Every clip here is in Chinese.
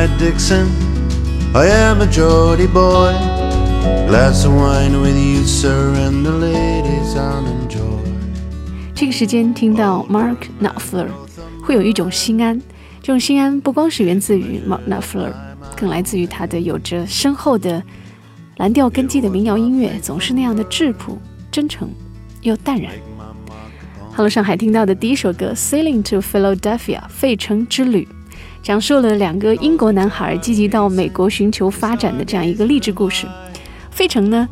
At Dixon，I am a Geordie boy. Glass of wine with you, sir, and the ladies I'll enjoy. 这个时间听到 Mark Knopfler，会有一种心安。这种心安不光是源自于 Mark Knopfler，更来自于他的有着深厚的蓝调根基的民谣音乐，总是那样的质朴、真诚又淡然。Hello，上海听到的第一首歌《Sailing to Philadelphia》费城之旅，讲述了两个英国男孩积极到美国寻求发展的这样一个励志故事。费城呢，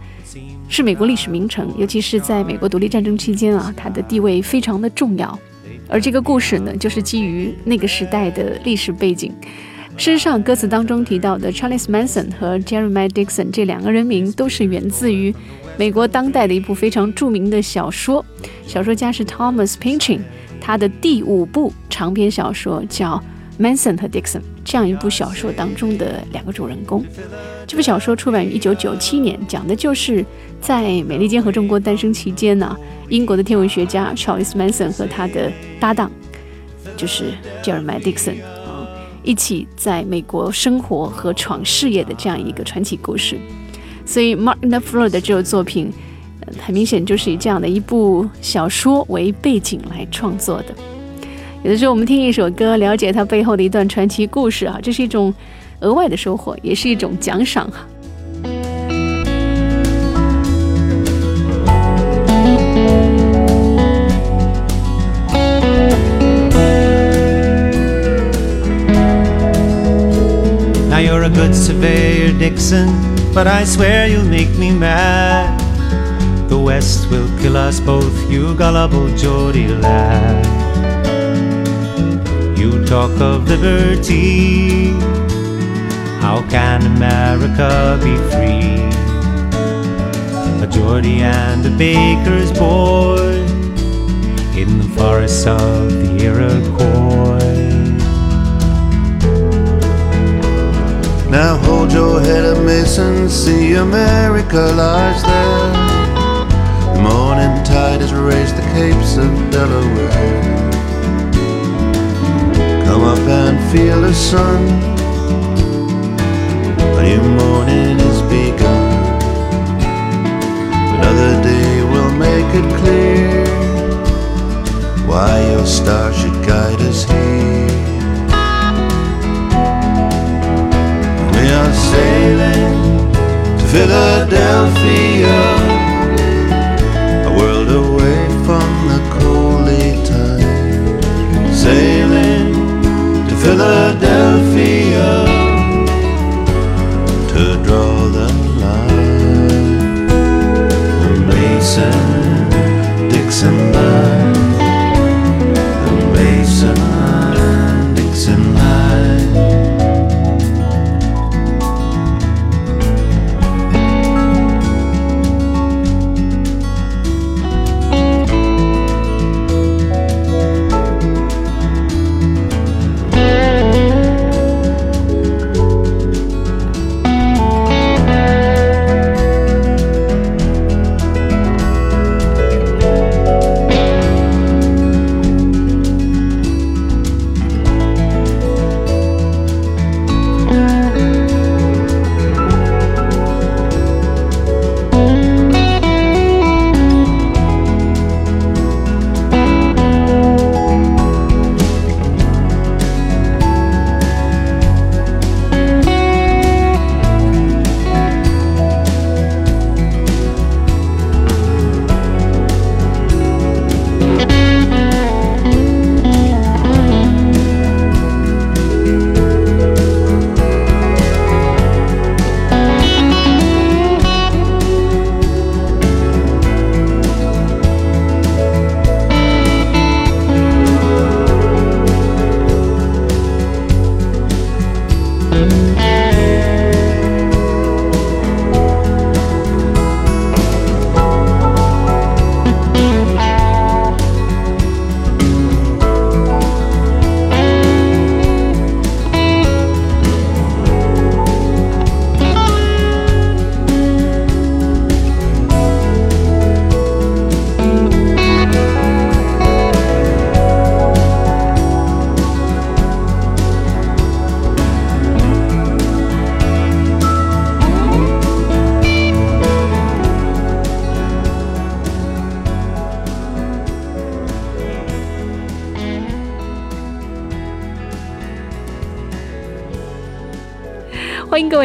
是美国历史名城，尤其是在美国独立战争期间啊，它的地位非常的重要。而这个故事呢，就是基于那个时代的历史背景。事实上，歌词当中提到的 Charles Manson 和 Jeremiah Dixon 这两个人名，都是源自于美国当代的一部非常著名的小说。小说家是 Thomas Pynchon，他的第五部长篇小说叫《Manson 和 Dixon》。这样一部小说当中的两个主人公。这部小说出版于一九九七年，讲的就是在美利坚合众国诞生期间呢，英国的天文学家 Charles Manson 和他的搭档就是 Jeremiah Dixon 啊。一起在美国生活和闯事业的这样一个传奇故事，所以 Mark Knopfler 的这首作品，很明显就是以这样的一部小说为背景来创作的。有的时候我们听一首歌，了解它背后的一段传奇故事啊，这是一种额外的收获，也是一种奖赏哈。啊。You're a good surveyor, Dixon, but I swear you'll make me mad. The West will kill us both, you gullible Geordie lad. You talk of liberty, how can America be free? A Geordie and a baker's boy in the forests of the Iroquois. Now hold your head up, Mason, see America lies there. The morning tide has raised the capes of Delaware. And feel the sun. A new morning is begun. Another day will make it clear why your star should guide us here. We are sailing to Philadelphia,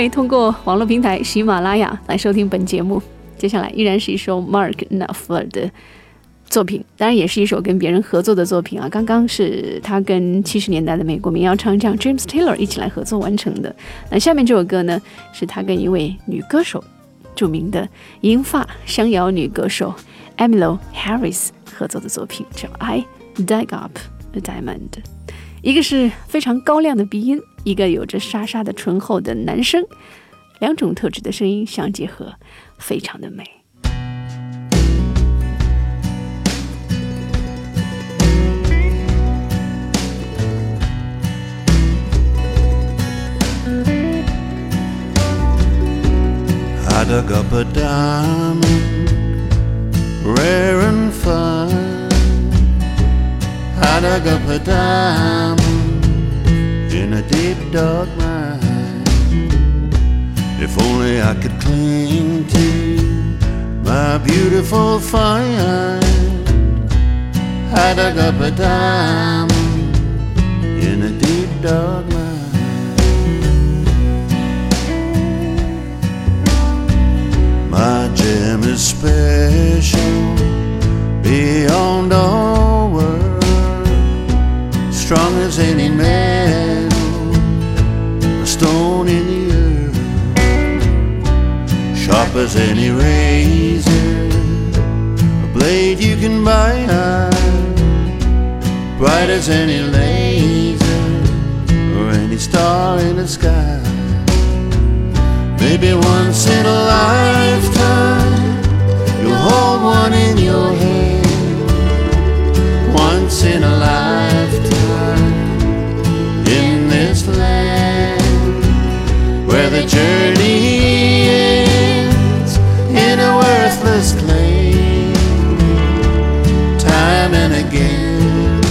通过网络平台喜马拉雅来收听本节目。接下来依然是一首 Mark Knopfler 的作品，当然也是一首跟别人合作的作品啊。刚刚是他跟七十年代的美国民谣唱将 James Taylor 一起来合作完成的。那下面这首歌呢，是他跟一位女歌手，著名的银发香谣女歌手 e m i l o Harris 合作的作品，叫 I Dig Up a Diamond。一个是非常高亮的鼻音，一个有着沙沙的醇厚的男声。两种特质的声音相结合，非常的美。I dug up a diamond, Dug up a diamond in a deep dark mine. If only I could cling to my beautiful find. I dug up a diamond in a deep dark mine. My gem is special beyond all strong as any man, a stone in the earth, sharp as any razor, a blade you can buy, bright as any laser or any star in the sky. Maybe once in a lifetime You'll hold one in your journey ends In a worthless claim Time and again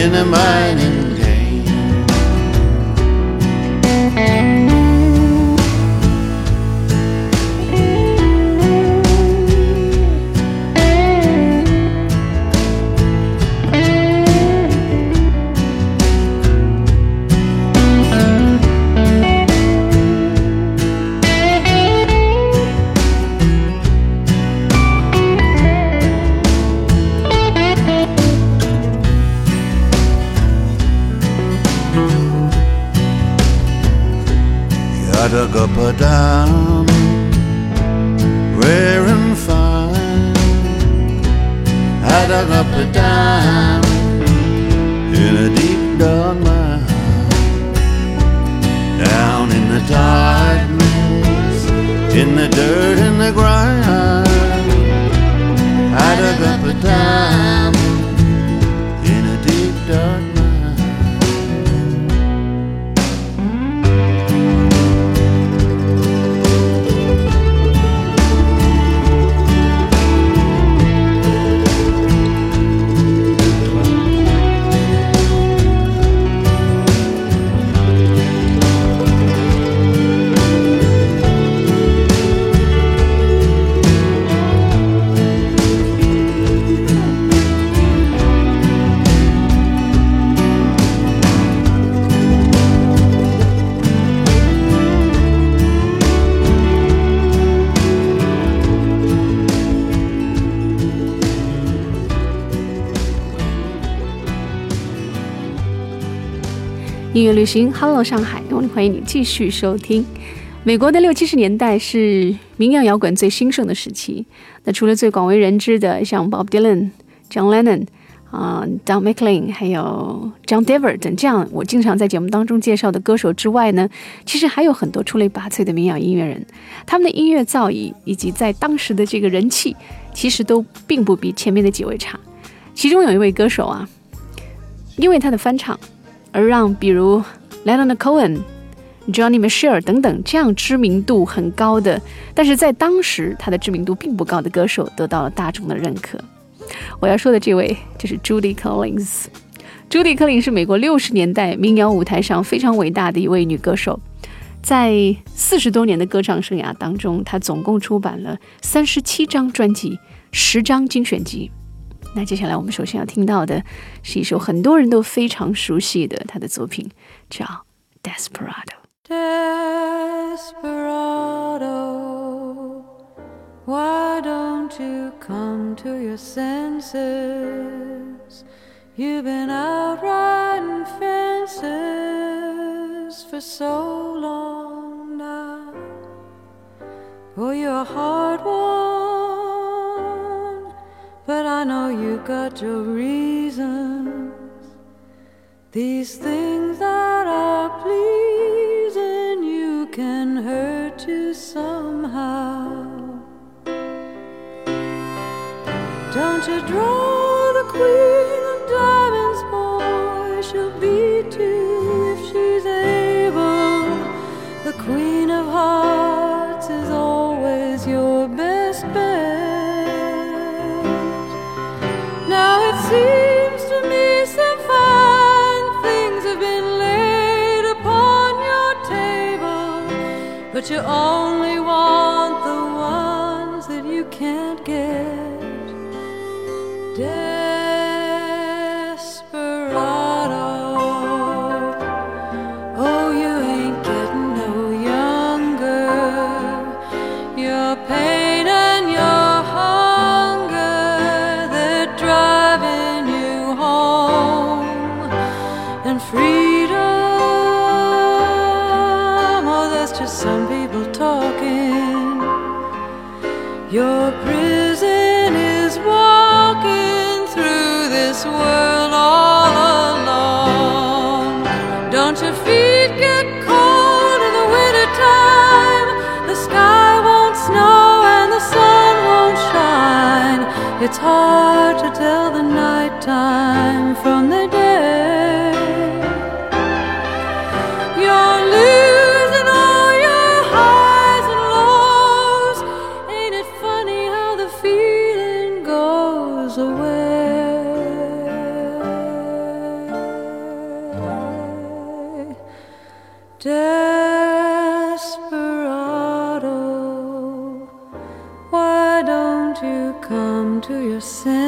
In a mining 旅行》，Hello 上海，欢迎你继续收听。美国的六七十年代是民谣摇滚最兴盛的时期。那除了最广为人知的像 Bob Dylan、John Lennon 啊、Don McLean，还有 John Denver 等这样我经常在节目当中介绍的歌手之外呢，其实还有很多出类拔萃的民谣音乐人。他们的音乐造诣以及在当时的这个人气，其实都并不比前面的几位差。其中有一位歌手啊，因为他的翻唱。而让比如 Leonard Cohen、Johnny m i c h e l 等等这样知名度很高的，但是在当时他的知名度并不高的歌手得到了大众的认可。我要说的这位就是 Judy Collins。Judy Collins 是美国六十年代民谣舞台上非常伟大的一位女歌手，在四十多年的歌唱生涯当中，她总共出版了三十七张专辑、十张精选集。那接下来我们首先要听到的是一首很多人都非常熟悉的他的作品，叫《Desperado》。Desperado, why don't you come to your senses? You've been out riding fences for so long now. Oh, you're hard one, but I know you got your reasons. These things that are pleasing you can hurt you somehow. Don't you draw freedom, oh, that's just some people talking. Your prison is walking through this world all alone. Don't your feet get cold in the wintertime? The sky won't snow and the sun won't shine. It's hard to tell the nighttime from the day. Come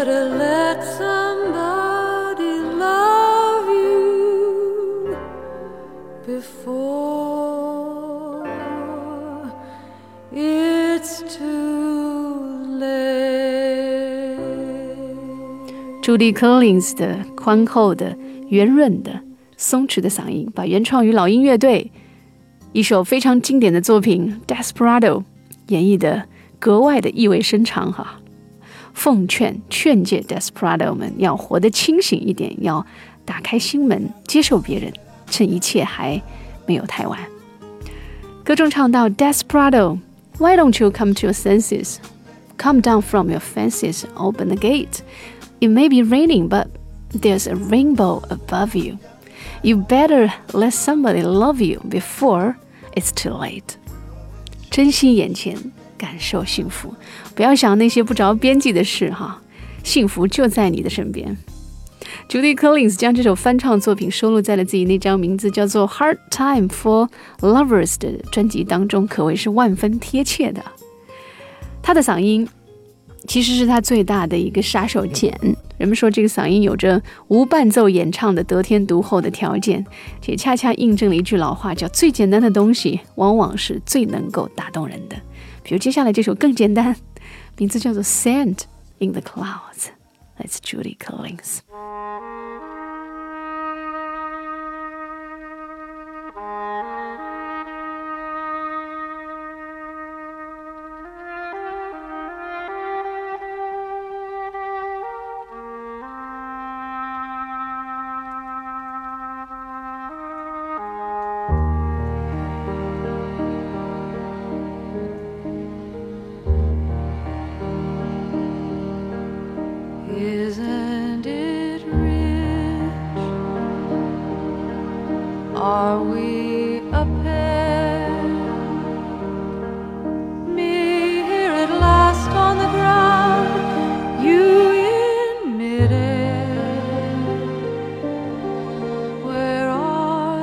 better let somebody love you before it's too late. 朱迪·柯林斯的宽厚的、圆润的、松弛的嗓音，把原创于老鹰乐队一首非常经典的作品《Desperado》演绎的格外的意味深长哈。奉劝劝诫 Desperado 们要活得清醒一点，要打开心门，接受别人，趁一切还没有太晚。歌中唱到 Desperado，Why don't you come to your senses? Come down from your fences, open the gate. It may be raining, but there's a rainbow above you. You better let somebody love you before it's too late. 珍惜眼前， 感受幸福，不要想那些不着边际的事哈，幸福就在你的身边。Judy Collins 将这首翻唱作品收录在了自己那张名字叫做《Hard Time for Lovers》的专辑当中，可谓是万分贴切的。他的嗓音其实是他最大的一个杀手锏。人们说这个嗓音有着无伴奏演唱的得天独厚的条件，且恰恰印证了一句老话，叫“最简单的东西往往是最能够打动人的”。比如接下来这首更简单，名字叫做《Sand in the Clouds》，来自 Judy Collins。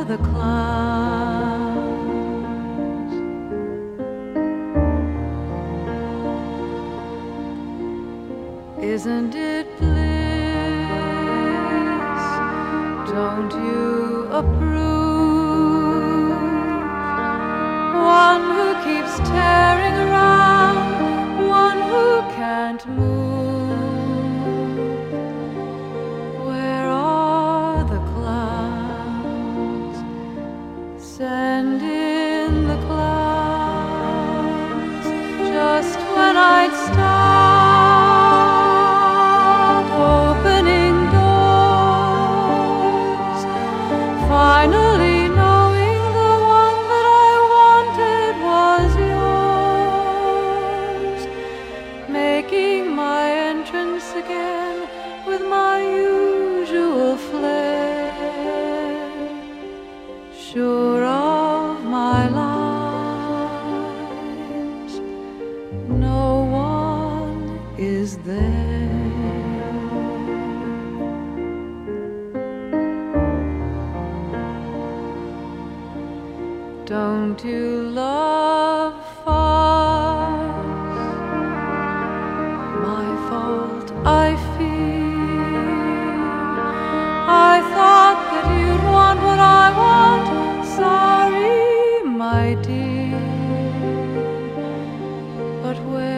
The clouds? But where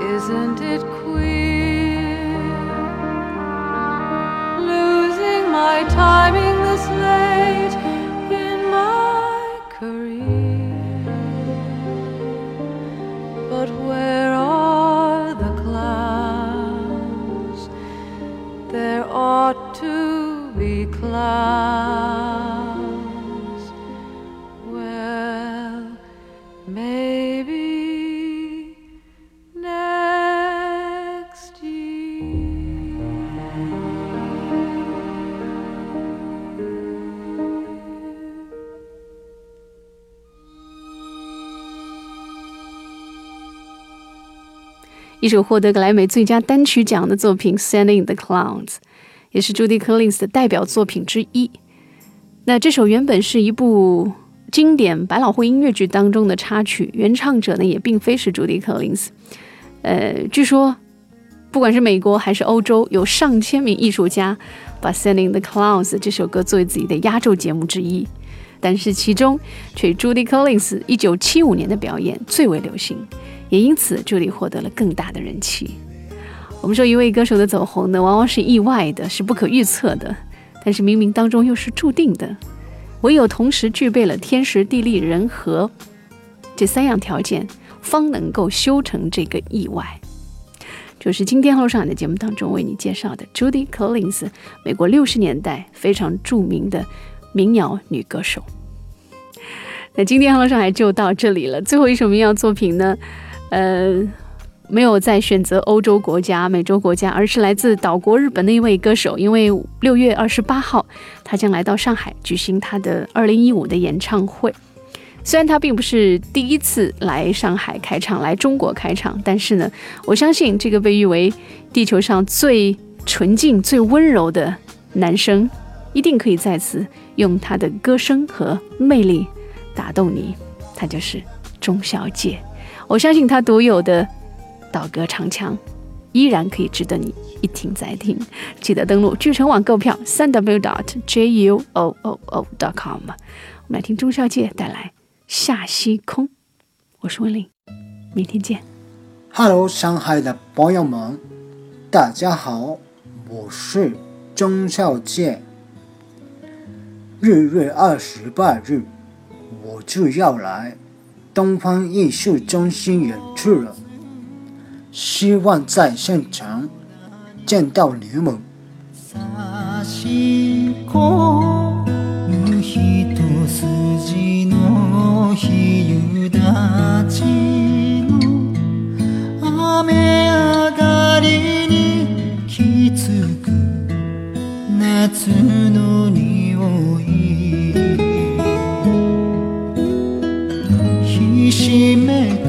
Isn't it queer? Losing my timing this late in my career. But where are the clouds? There ought to be clouds. 这首获得格莱美最佳单曲奖的作品《Sending the Clouds》，也是 Judy Collins 的代表作品之一。那这首原本是一部经典百老汇音乐剧当中的插曲，原唱者呢也并非是 Judy Collins。呃，据说不管是美国还是欧洲，有上千名艺术家把《Sending the Clouds》这首歌作为自己的压轴节目之一，但是其中却以 Judy Collins 一九七五年的表演最为流行。也因此，朱莉获得了更大的人气。我们说，一位歌手的走红呢，往往是意外的，是不可预测的，但是冥冥当中又是注定的。唯有同时具备了天时、地利、人和这三样条件，方能够修成这个意外。就是今天《陆上海》的节目当中为你介绍的 Judy Collins，美国六十年代非常著名的民谣女歌手。那今天《陆上海》就到这里了。最后一首民谣作品呢？呃，没有再选择欧洲国家、美洲国家，而是来自岛国日本的一位歌手。因为六月二十八号，他将来到上海举行他的二零一五的演唱会。虽然他并不是第一次来上海开唱，来中国开唱，但是呢，我相信这个被誉为地球上最纯净、最温柔的男生，一定可以再次用他的歌声和魅力打动你。他就是钟小姐。我相信他独有的道歌唱腔，依然可以值得你一听再听。记得登录聚成网购票，三 w dot j u o o o dot com。我们来听钟小姐带来《下西空》，我是温玲，明天见。Hello，上海的朋友们，大家好，我是钟少健。日月二十八日，我就要来东方艺术中心演出了，希望在现场见到你们。差し込む一筋の日向ちの雨上がりに she may